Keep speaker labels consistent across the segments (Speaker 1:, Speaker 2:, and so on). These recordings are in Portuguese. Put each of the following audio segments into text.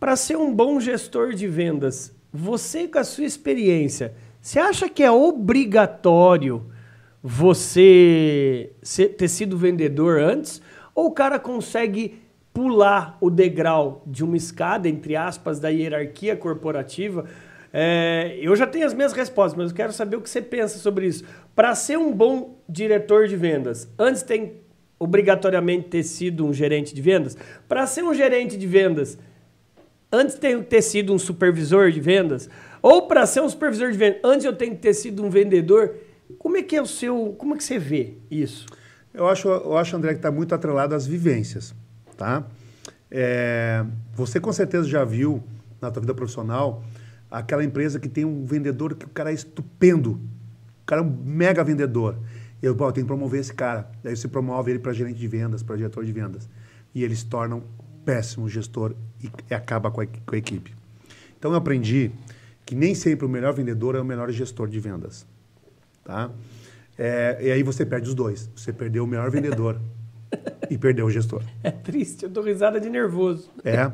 Speaker 1: Para ser um bom gestor de vendas, você com a sua experiência, você acha que é obrigatório você ter sido vendedor antes? Ou o cara consegue pular o degrau de uma escada, entre aspas, da hierarquia corporativa? É, eu já tenho as minhas respostas, mas eu quero saber o que você pensa sobre isso. Para ser um bom diretor de vendas, antes tem obrigatoriamente ter sido um gerente de vendas? Para ser um gerente de vendas, antes tem que ter sido um supervisor de vendas? Ou para ser um supervisor de vendas, antes eu tenho que ter sido um vendedor? Como é que é o seu, como é que você vê isso?
Speaker 2: Eu acho, eu acho André, que está muito atrelado às vivências, tá? É, você com certeza já viu na tua vida profissional aquela empresa que tem um vendedor que o cara é estupendo, o cara é um mega vendedor. Eu, eu tenho que promover esse cara. Daí você promove ele para gerente de vendas, para diretor de vendas. E eles se tornam péssimo gestor e, e acaba com a, com a equipe. Então eu aprendi que nem sempre o melhor vendedor é o melhor gestor de vendas. Tá? É, e aí você perde os dois. Você perdeu o melhor vendedor e perdeu o gestor.
Speaker 1: É triste, eu dou risada de nervoso.
Speaker 2: É.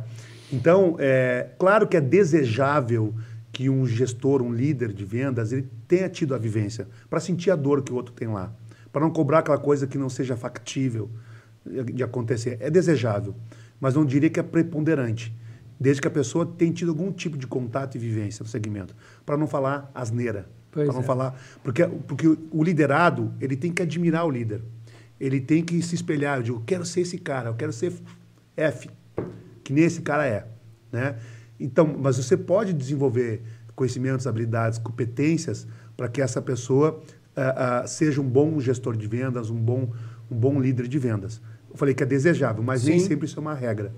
Speaker 2: Então, é claro que é desejável que um gestor, um líder de vendas, ele tenha tido a vivência para sentir a dor que o outro tem lá, para não cobrar aquela coisa que não seja factível de acontecer. É desejável, mas não diria que é preponderante, desde que a pessoa tenha tido algum tipo de contato e vivência no segmento, para não falar asneira, para não é. falar, porque porque o liderado ele tem que admirar o líder, ele tem que se espelhar. Eu digo, quero ser esse cara, eu quero ser F, que nem esse cara é, né? Então, mas você pode desenvolver conhecimentos, habilidades, competências para que essa pessoa uh, uh, seja um bom gestor de vendas, um bom, um bom líder de vendas. Eu falei que é desejável, mas Sim. nem sempre isso é uma regra.